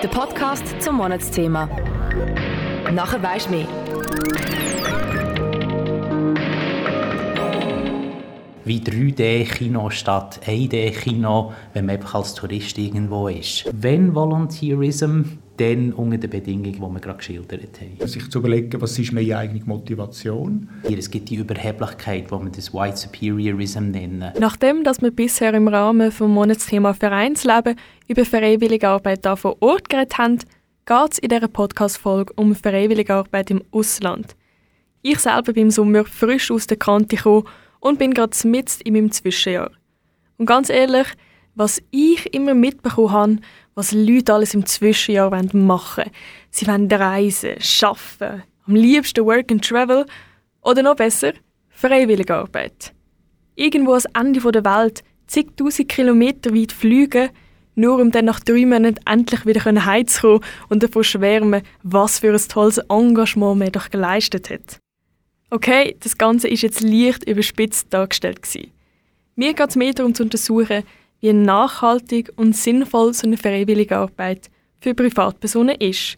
Der Podcast zum Monatsthema. Nachher weisst mehr. Wie 3D-Kino statt 1D-Kino, wenn man einfach als Tourist irgendwo ist. Wenn Volunteerism, dann unter den Bedingungen, die wir gerade geschildert haben. Sich zu überlegen, was ist meine eigene Motivation? Es gibt die Überheblichkeit, die wir das White Superiorism nennen. Nachdem dass wir bisher im Rahmen vom Monatsthema Vereinsleben über freiwillige Arbeit da vor Ort geredet haben, geht es in dieser Podcast-Folge um freiwillige Arbeit im Ausland. Ich selber bin im Sommer frisch aus der Kante gekommen und bin gerade mitten in meinem Zwischenjahr. Und ganz ehrlich, was ich immer mitbekommen habe, was Leute alles im Zwischenjahr machen wollen. Sie wollen reisen, arbeiten, am liebsten Work and Travel oder noch besser, freiwillige Arbeit. Irgendwo ans Ende der Welt, zigtausend Kilometer weit fliegen, nur um dann nach drei Monaten endlich wieder heimzukommen und davon schwärmen, was für ein tolles Engagement man doch geleistet hat. Okay, das Ganze ist jetzt leicht überspitzt dargestellt. Mir geht es mehr darum zu untersuchen, wie nachhaltig und sinnvoll so eine freiwillige Arbeit für Privatpersonen ist.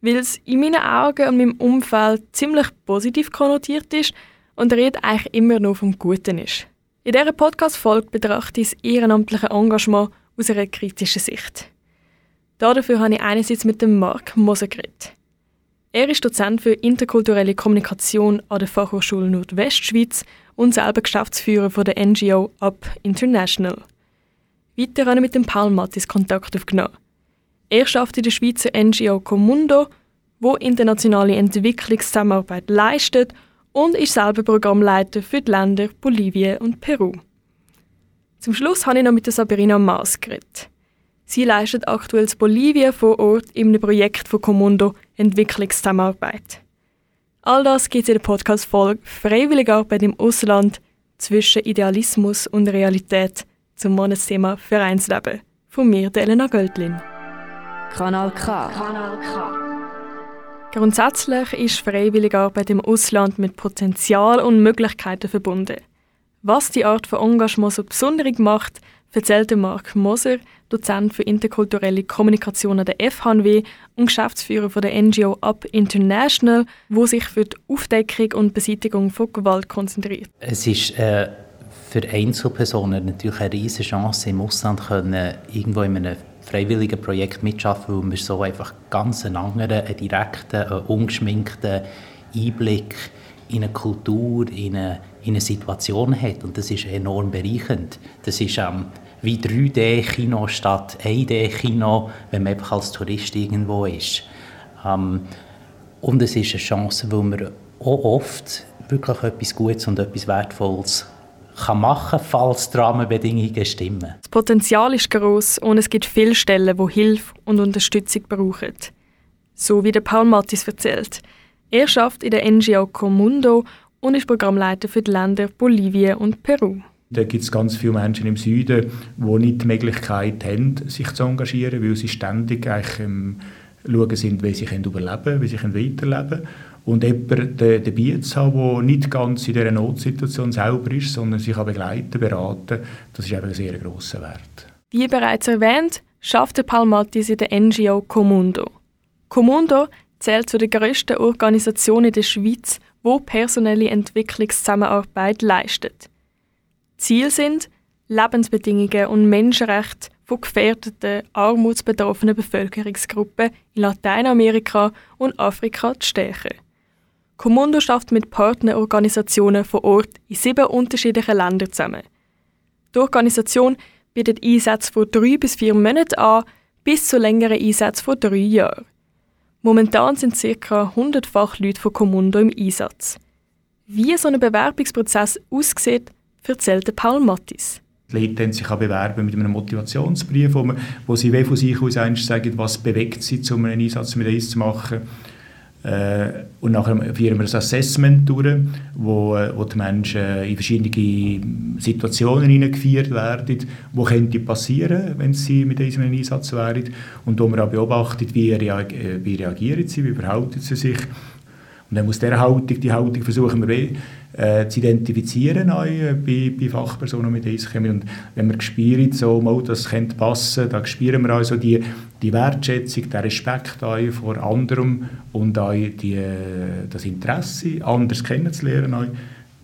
Weil es in meinen Augen und meinem Umfeld ziemlich positiv konnotiert ist und der Rede eigentlich immer nur vom Guten ist. In dieser Podcast-Folge betrachte ich das ehrenamtliche Engagement aus einer kritischen Sicht. Dafür habe ich einerseits mit dem Marc Moser geredet. Er ist Dozent für interkulturelle Kommunikation an der Fachhochschule Nordwestschweiz und selber Geschäftsführer der NGO Up International. Weiter mit dem Paul Mattis Kontakt aufgenommen. Er arbeitet in der Schweizer NGO Comundo, wo internationale Entwicklungszusammenarbeit leistet und ist selber Programmleiter für die Länder Bolivien und Peru. Zum Schluss habe ich noch mit der Sabrina Maas geredet. Sie leistet aktuell in Bolivien vor Ort in einem Projekt von Comundo Entwicklungszusammenarbeit. All das gibt es in der Podcast-Folge Freiwillige Arbeit im Ausland zwischen Idealismus und Realität zum Monatsthema Vereinsleben. Von mir, Elena Göldlin. Kanal K. Kanal K. Grundsätzlich ist freiwillige Arbeit im Ausland mit Potenzial und Möglichkeiten verbunden. Was die Art von Engagement so besonders macht, erzählte Mark Moser, Dozent für interkulturelle Kommunikation an der FHNW und Geschäftsführer von der NGO Up International, wo sich für die Aufdeckung und Beseitigung von Gewalt konzentriert. Es ist äh für Einzelpersonen natürlich eine riesige Chance, im Ausland können, irgendwo in einem freiwilligen Projekt mitschaffen, weil man so einfach ganz einen anderen, einen direkten, einen ungeschminkten Einblick in eine Kultur, in eine, in eine Situation hat. Und das ist enorm bereichernd. Das ist ähm, wie 3D-Kino statt 1D-Kino, wenn man einfach als Tourist irgendwo ist. Ähm, und es ist eine Chance, weil man auch oft wirklich etwas Gutes und etwas Wertvolles kann machen kann, falls die Rahmenbedingungen stimmen. Das Potenzial ist groß und es gibt viele Stellen, wo Hilfe und Unterstützung brauchen. So wie der Paul Mattis erzählt. Er arbeitet in der NGO Comundo und ist Programmleiter für die Länder Bolivien und Peru. Da gibt es ganz viele Menschen im Süden, die nicht die Möglichkeit haben, sich zu engagieren, weil sie ständig eigentlich, ähm, schauen sind, wie sie überleben können, wie sie weiterleben können. Und jemanden dabei zu haben, der nicht ganz in dieser Notsituation selber ist, sondern sich begleiten, beraten, das ist ein sehr grosser Wert. Wie bereits erwähnt, schafft Paul Mattis in der NGO Comundo. Comundo zählt zu den grössten Organisationen der Schweiz, wo personelle Entwicklungszusammenarbeit leistet. Ziel sind Lebensbedingungen und Menschenrechte von gefährdeten, armutsbetroffenen Bevölkerungsgruppen in Lateinamerika und Afrika zu stärken. Kommando schafft mit Partnerorganisationen vor Ort in sieben unterschiedlichen Ländern zusammen. Die Organisation bietet Einsätze von drei bis vier Monaten an, bis zu längeren Einsätzen von drei Jahren. Momentan sind ca. 100 Fachleute von Kommando im Einsatz. Wie so ein Bewerbungsprozess aussieht, erzählt Paul Mattis. Die Leute sich bewerben mit einem Motivationsbrief, wo, wo sie von sich aus sagen, was bewegt sie, um einen Einsatz mit uns zu machen und nachher führen wir ein Assessment durch, wo, äh, wo die Menschen in verschiedene Situationen hineingeführt werden, wo könnte passieren, wenn sie mit diesem Einsatz wären? Und wo man auch beobachtet, wie, wie reagieren sie, wie verhalten sie sich Und dann muss Haltung, die Haltung versuchen wir äh, zu identifizieren äh, bei, bei Fachpersonen mit Eischemie. Und wenn wir spüren, so, mal, das könnte passen, dann spüren wir also die, die Wertschätzung, den Respekt vor anderem und auch die, äh, das Interesse, anders kennenzulernen, auch,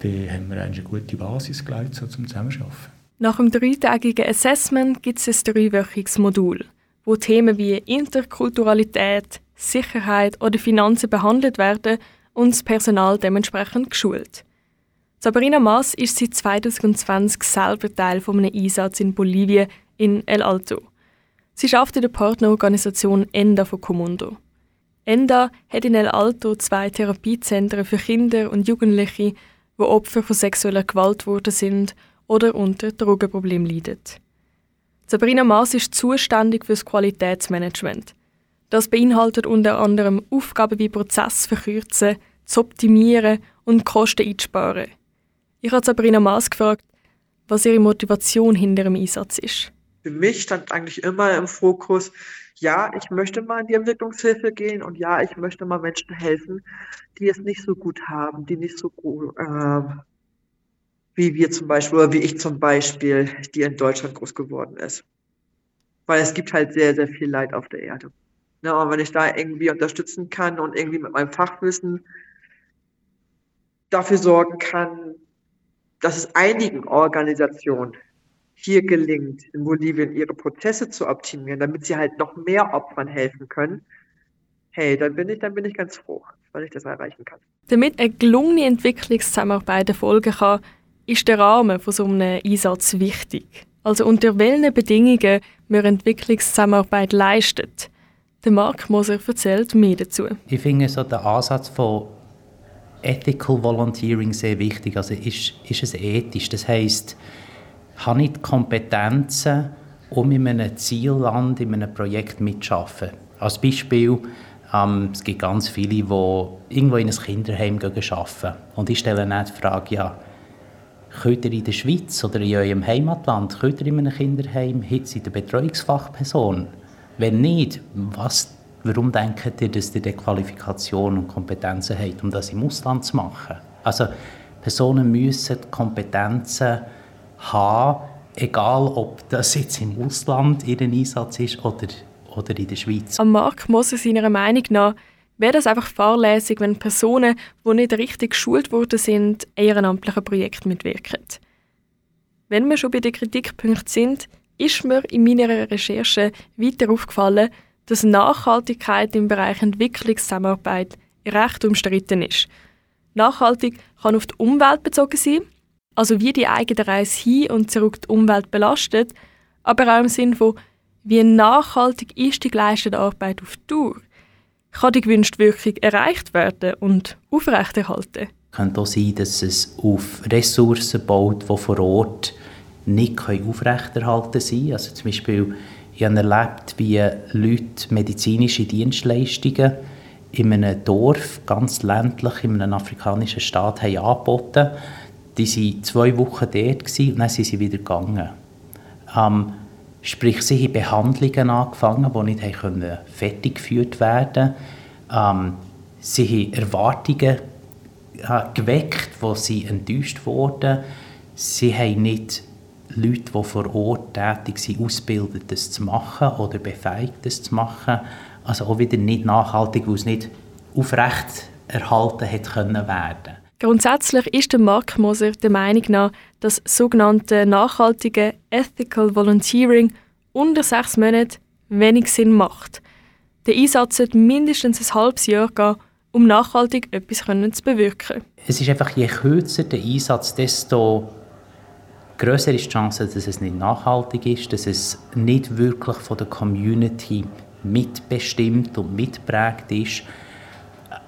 dann haben wir eine gute Basis geleitet so zum Zusammenarbeiten. Nach dem dreitägigen Assessment gibt es ein dreiwöchiges Modul, wo Themen wie Interkulturalität, Sicherheit oder Finanzen behandelt werden und das Personal dementsprechend geschult. Sabrina Maas ist seit 2020 selber Teil von einem Einsatz in Bolivien in El Alto. Sie arbeitet in der Partnerorganisation ENDA von Comundo. ENDA hat in El Alto zwei Therapiezentren für Kinder und Jugendliche, die Opfer von sexueller Gewalt geworden sind oder unter Drogenproblemen leiden. Sabrina Maas ist zuständig für das Qualitätsmanagement. Das beinhaltet unter anderem Aufgaben wie Prozess verkürzen, zu optimieren und Kosten einzusparen. Ich habe Sabrina Maas gefragt, was ihre Motivation hinter dem Einsatz ist. Für mich stand eigentlich immer im Fokus, ja, ich möchte mal in die Entwicklungshilfe gehen und ja, ich möchte mal Menschen helfen, die es nicht so gut haben, die nicht so gut, äh, wie wir zum Beispiel oder wie ich zum Beispiel, die in Deutschland groß geworden ist. Weil es gibt halt sehr, sehr viel Leid auf der Erde. Ja, und wenn ich da irgendwie unterstützen kann und irgendwie mit meinem Fachwissen dafür sorgen kann, dass es einigen Organisationen hier gelingt, in Bolivien ihre Prozesse zu optimieren, damit sie halt noch mehr Opfern helfen können, hey, dann bin ich, dann bin ich ganz froh, weil ich das erreichen kann. Damit eine gelungene Entwicklungszusammenarbeit erfolgen kann, ist der Rahmen von so einem Einsatz wichtig. Also unter welchen Bedingungen man Entwicklungszusammenarbeit leistet. Der Marc Moser erzählt mehr dazu. Ich finde so den Ansatz von Ethical Volunteering sehr wichtig. Also ist, ist es ethisch? Das heißt, habe ich die Kompetenzen, um in einem Zielland, in einem Projekt mitzuarbeiten? Als Beispiel, ähm, es gibt ganz viele, die irgendwo in ein Kinderheim arbeiten. Und ich stelle dann die Frage, ja, Könnt ihr in der Schweiz oder in eurem Heimatland, könnt ihr in einem Kinderheim, seid ihr Betreuungsfachperson? Wenn nicht, was, warum denkt ihr, dass ihr die Qualifikation und Kompetenzen habt, um das im Ausland zu machen? Also Personen müssen Kompetenzen haben, egal ob das jetzt im Ausland ihr Einsatz ist oder, oder in der Schweiz. Am Markt muss er seiner Meinung nach wäre das einfach fahrlässig, wenn Personen, die nicht richtig geschult worden sind, ehrenamtliche Projekte mitwirken. Wenn wir schon bei den Kritikpunkten sind, ist mir in meiner Recherche weiter aufgefallen, dass Nachhaltigkeit im Bereich Entwicklungszusammenarbeit recht umstritten ist. Nachhaltig kann auf die Umwelt bezogen sein, also wie die eigene Reise hin und zurück die Umwelt belastet, aber auch im Sinne von, wie nachhaltig ist die geleistete Arbeit auf Tour kann die gewünschte Wirkung erreicht werden und aufrechterhalten? Es könnte auch sein, dass es auf Ressourcen baut, die vor Ort nicht aufrechterhalten sein Also zum Beispiel, ich habe erlebt, wie Leute medizinische Dienstleistungen in einem Dorf, ganz ländlich, in einem afrikanischen Staat, haben angeboten Die waren zwei Wochen dort und dann sind sie wieder gegangen. Ähm, Sprich, sie haben Behandlungen angefangen, die nicht können fertig geführt werden ähm, Sie haben Erwartungen äh, geweckt, wo sie enttäuscht wurden. Sie haben nicht Leute, die vor Ort tätig sind, ausgebildet, das zu machen oder befähigt, das zu machen. Also auch wieder nicht nachhaltig, weil es nicht aufrecht erhalten hätte können werden. Grundsätzlich ist der Mark Moser der Meinung nach, dass sogenannte nachhaltige Ethical Volunteering unter sechs Monaten wenig Sinn macht. Der Einsatz sollte mindestens ein halbes Jahr gehen, um nachhaltig etwas zu bewirken. Es ist einfach, je kürzer der Einsatz, desto größer ist die Chance, dass es nicht nachhaltig ist, dass es nicht wirklich von der Community mitbestimmt und mitprägt ist.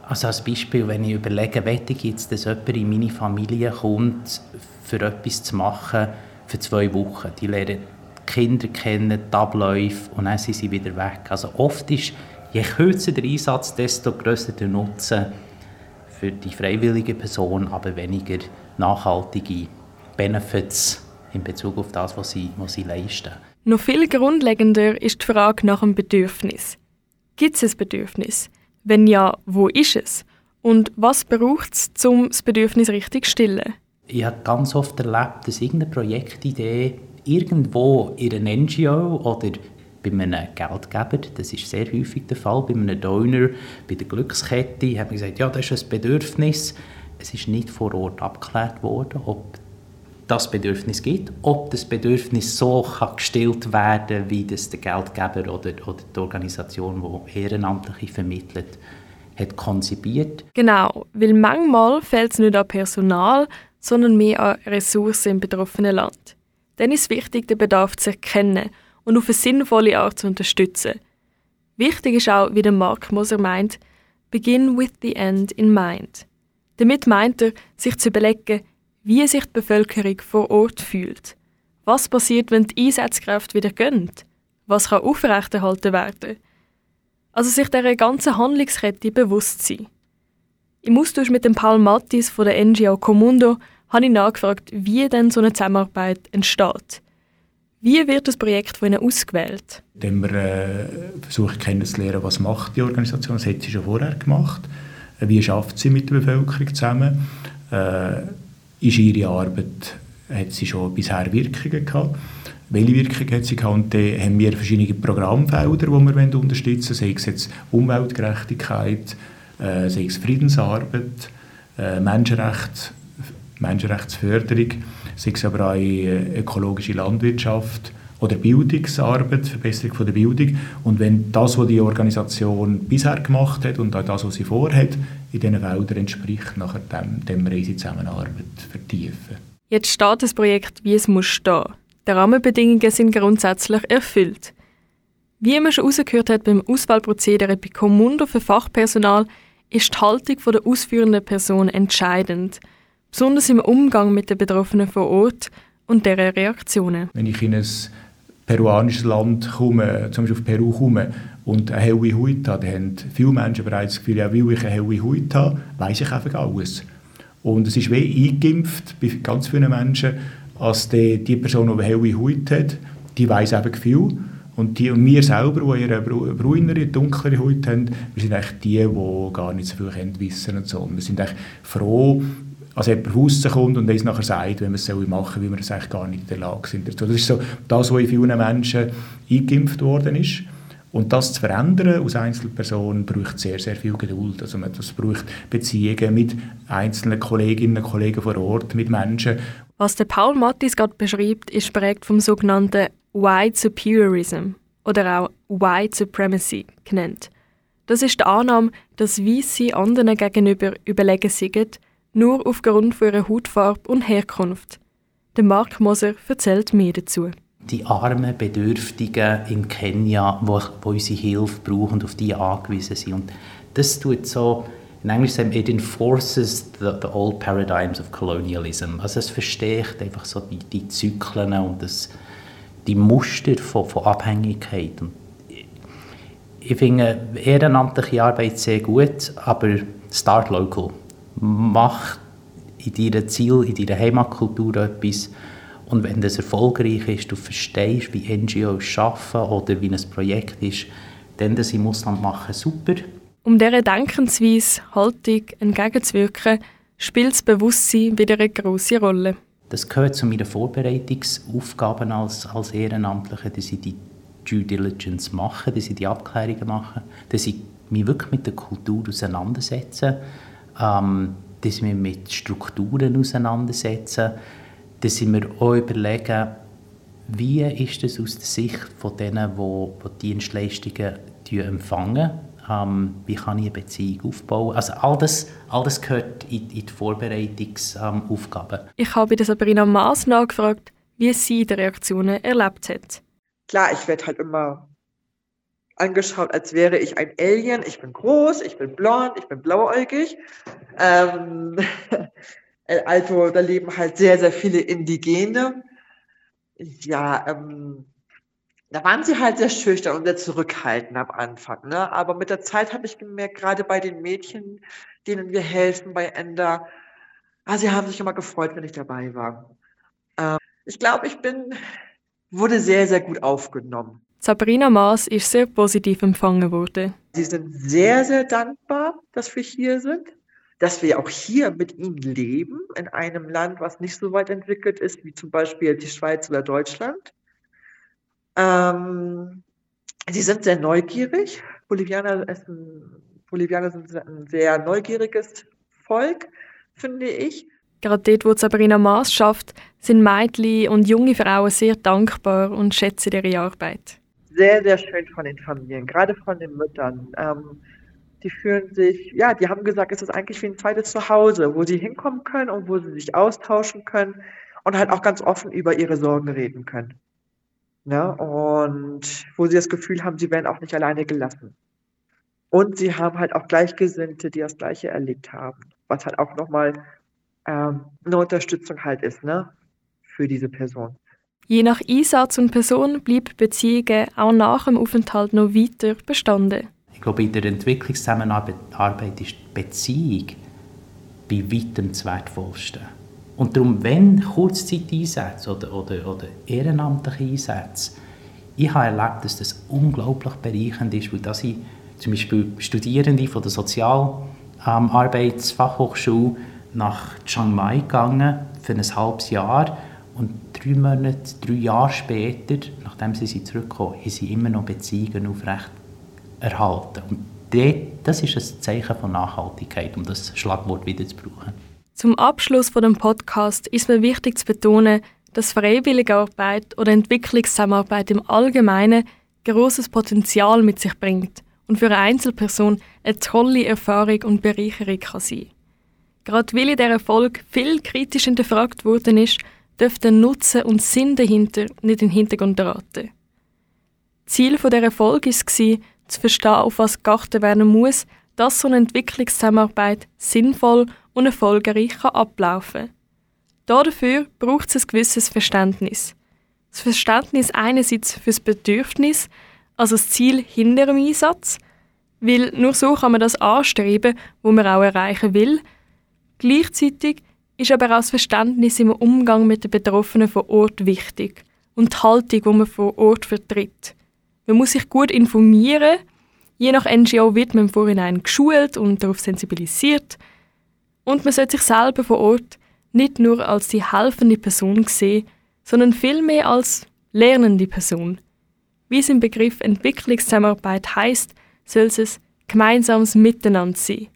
Also als Beispiel, wenn ich überlege, wette ich jetzt, dass jemand in meine Familie kommt, für etwas zu machen, für zwei Wochen. Die lernen die Kinder kennen, die Abläufe und dann sind sie wieder weg. Also oft ist, je kürzer der Einsatz, desto grösser der Nutzen für die freiwillige Person, aber weniger nachhaltige Benefits in Bezug auf das, was sie, was sie leisten. Noch viel grundlegender ist die Frage nach dem Bedürfnis. Gibt es ein Bedürfnis? Wenn ja, wo ist es? Und was braucht es, um das Bedürfnis richtig zu stillen? Ich habe ganz oft erlebt, dass irgendeine Projektidee irgendwo in einer NGO oder bei einem Geldgeber, das ist sehr häufig der Fall, bei einem Donor, bei der Glückskette, hat man gesagt, ja, das ist ein Bedürfnis. Es ist nicht vor Ort abgeklärt worden, ob das Bedürfnis gibt, ob das Bedürfnis so kann gestillt werden wie das der Geldgeber oder, oder die Organisation, die Ehrenamtliche vermittelt, hat konzipiert. Genau, weil manchmal fehlt es nicht an Personal, sondern mehr an Ressourcen im betroffenen Land. Dann ist es wichtig, den Bedarf zu erkennen und auf eine sinnvolle Art zu unterstützen. Wichtig ist auch, wie der Mark Moser meint, begin with the end in mind. Damit meint er, sich zu überlegen, wie sich die Bevölkerung vor Ort fühlt. Was passiert, wenn die Einsatzkräfte wieder gehen? Was kann aufrechterhalten werden? Also sich dieser ganzen Handlungskette bewusst sein. Im Austausch mit dem Paul Mattis von der NGO Comundo habe ich nachgefragt, wie denn so eine Zusammenarbeit entsteht. Wie wird das Projekt von Ihnen ausgewählt? Indem wir äh, versuchen kennenzulernen, was macht die Organisation, das hat sie schon vorher gemacht, wie schafft sie mit der Bevölkerung zusammen, äh, ist ihre Arbeit, hat sie schon bisher Wirkungen gehabt, welche Wirkung hat sie gehabt? Und dann haben wir verschiedene Programmfelder, die wir unterstützen wollen, sei es jetzt Umweltgerechtigkeit, äh, sei es Friedensarbeit, äh, Menschenrecht, Menschenrechtsförderung, sei es aber auch äh, ökologische Landwirtschaft oder Bildungsarbeit, Verbesserung von der Bildung. Und wenn das, was die Organisation bisher gemacht hat und auch das, was sie vorhat, in diesen Wäldern entspricht, nachher dem, dem Reisezusammenarbeit vertiefen. Jetzt steht das Projekt, wie es muss stehen. Die Rahmenbedingungen sind grundsätzlich erfüllt. Wie man schon herausgehört hat beim Auswahlprozedere bei Commundo für Fachpersonal, ist die Haltung der ausführenden Person entscheidend – besonders im Umgang mit den Betroffenen vor Ort und deren Reaktionen. Wenn ich in ein peruanisches Land komme, zum Beispiel auf Peru komme und eine helle Haut habe, dann haben viele Menschen bereits das Gefühl, ja, weil ich eine helle Haut habe, weiss ich einfach alles. Und es ist wie eingeimpft bei ganz vielen Menschen, als die, die Person, die eine helle Haut hat, die weiss eben viel. Und, die, und wir selber, die eine braunere, dunklere Haut haben, wir sind eigentlich die, die gar nicht so viel wissen und so. wir sind eigentlich froh, als jemand rauskommt und uns nachher sagt, wenn wir es machen soll, wie wir es eigentlich gar nicht in der Lage sind. Das ist so das, was in vielen Menschen eingeimpft worden ist. Und das zu verändern aus Einzelpersonen braucht sehr, sehr viel Geduld. Also das braucht Beziehungen mit einzelnen Kolleginnen und Kollegen vor Ort, mit Menschen. Was der Paul Mattis gerade beschreibt, ist prägt vom sogenannten White Superiorism oder auch White Supremacy genannt. Das ist die Annahme, dass Weisse anderen gegenüber überlegen sind nur aufgrund von ihrer Hautfarbe und Herkunft. Der Mark Moser erzählt mehr dazu. Die armen Bedürftigen in Kenia, die, die unsere Hilfe brauchen und auf die angewiesen sind. Und das tut so, in Englisch sagen it enforces the, the old paradigms of colonialism. Also es verstärkt einfach so die, die Zyklen und das, die Muster von, von Abhängigkeit. Und ich finde ehrenamtliche Arbeit sehr gut, aber start local mach in deinem Ziel, in deiner Heimatkultur etwas und wenn das erfolgreich ist, du verstehst, wie NGOs arbeiten oder wie ein Projekt ist, dann das im Ausland machen, super. Um dieser Denkensweise, Haltung entgegenzuwirken, spielt das Bewusstsein wieder eine grosse Rolle. Das gehört zu meinen Vorbereitungsaufgaben als, als Ehrenamtlicher, dass ich die Due Diligence mache, dass ich die Abklärungen mache, dass ich mich wirklich mit der Kultur auseinandersetze ähm, dass wir mit Strukturen auseinandersetzen, dass wir auch überlegen, wie ist es aus der Sicht von denen, die, die Dienstleistungen empfangen, ähm, wie kann ich eine Beziehung aufbauen. Also all das, all das gehört in, in die Vorbereitungsaufgaben. Ähm, ich habe bei Sabrina Maas nachgefragt, wie sie die Reaktionen erlebt hat. Klar, ich werde halt immer angeschaut, als wäre ich ein Alien. Ich bin groß, ich bin blond, ich bin blauäugig. Ähm, also da leben halt sehr, sehr viele Indigene. Ja, ähm, da waren sie halt sehr schüchtern und sehr zurückhaltend am Anfang. Ne? Aber mit der Zeit habe ich gemerkt, gerade bei den Mädchen, denen wir helfen bei Ender, ah, sie haben sich immer gefreut, wenn ich dabei war. Ähm, ich glaube, ich bin, wurde sehr, sehr gut aufgenommen. Sabrina Maas ist sehr positiv empfangen worden. Sie sind sehr, sehr dankbar, dass wir hier sind. dass wir auch hier mit ihnen leben, in einem Land, was nicht so weit entwickelt ist, wie zum Beispiel die Schweiz oder Deutschland. Ähm, sie sind sehr neugierig. Bolivianer, ein, Bolivianer sind ein sehr neugieriges Volk, finde ich. Gerade dort, wo Sabrina Maas schafft, sind Mädchen und junge Frauen sehr dankbar und schätzen ihre Arbeit. Sehr, sehr schön von den Familien, gerade von den Müttern. Ähm, die fühlen sich, ja, die haben gesagt, es ist eigentlich wie ein zweites Zuhause, wo sie hinkommen können und wo sie sich austauschen können und halt auch ganz offen über ihre Sorgen reden können. Ne? Und wo sie das Gefühl haben, sie werden auch nicht alleine gelassen. Und sie haben halt auch Gleichgesinnte, die das Gleiche erlebt haben, was halt auch nochmal ähm, eine Unterstützung halt ist, ne, für diese Person. Je nach Einsatz und Person bleibt Beziehungen auch nach dem Aufenthalt noch weiter bestanden. Ich glaube, in der Entwicklungszusammenarbeit ist die Beziehung bei weitem das Wertvollste. Und darum, wenn Kurzzeiteinsätze oder, oder, oder ehrenamtliche Einsätze, ich habe erlebt, dass das unglaublich bereichernd ist, weil dass ich zum Beispiel Studierende von der Sozialarbeitsfachhochschule ähm, nach Chiang Mai gegangen für ein halbes Jahr und drei Monate, drei Jahre später, nachdem sie zurückgekommen haben sie immer noch Beziehungen aufrecht erhalten. Und das ist ein Zeichen von Nachhaltigkeit, um das Schlagwort wieder zu brauchen. Zum Abschluss von dem Podcast ist mir wichtig zu betonen, dass Freiwilligarbeit oder Entwicklungszusammenarbeit im Allgemeinen großes Potenzial mit sich bringt und für eine Einzelperson eine tolle Erfahrung und Bereicherung kann sein. Gerade weil in dieser Folge viel kritisch hinterfragt worden ist, dürfte der Nutzen und Sinn dahinter nicht in den Hintergrund geraten. Ziel dieser Folge war, zu verstehen, auf was geachtet werden muss, dass so eine Entwicklungszusammenarbeit sinnvoll und erfolgreich ablaufen kann. Dafür braucht es ein gewisses Verständnis. Das Verständnis einerseits für das Bedürfnis, also das Ziel hinter dem Einsatz, weil nur so kann man das anstreben, wo man auch erreichen will. Gleichzeitig ist aber auch das Verständnis im Umgang mit den Betroffenen vor Ort wichtig und die Haltung, die man vor Ort vertritt. Man muss sich gut informieren. Je nach NGO wird man im Vorhinein geschult und darauf sensibilisiert. Und man sollte sich selber vor Ort nicht nur als die helfende Person sehen, sondern vielmehr als lernende Person. Wie es im Begriff Entwicklungszusammenarbeit heißt, soll es gemeinsames Miteinander sein.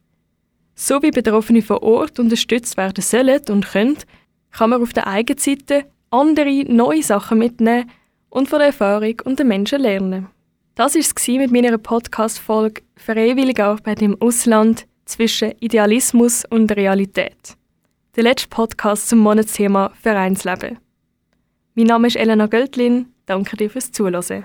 So wie Betroffene vor Ort unterstützt werden sollen und können, kann man auf der eigenen Seite andere neue Sachen mitnehmen und von der Erfahrung und den Menschen lernen. Das war es mit meiner Podcast-Folge Freiwillige Arbeit im Ausland zwischen Idealismus und Realität. Der letzte Podcast zum Monatsthema Vereinsleben. Mein Name ist Elena Göltlin. Danke dir fürs Zuhören.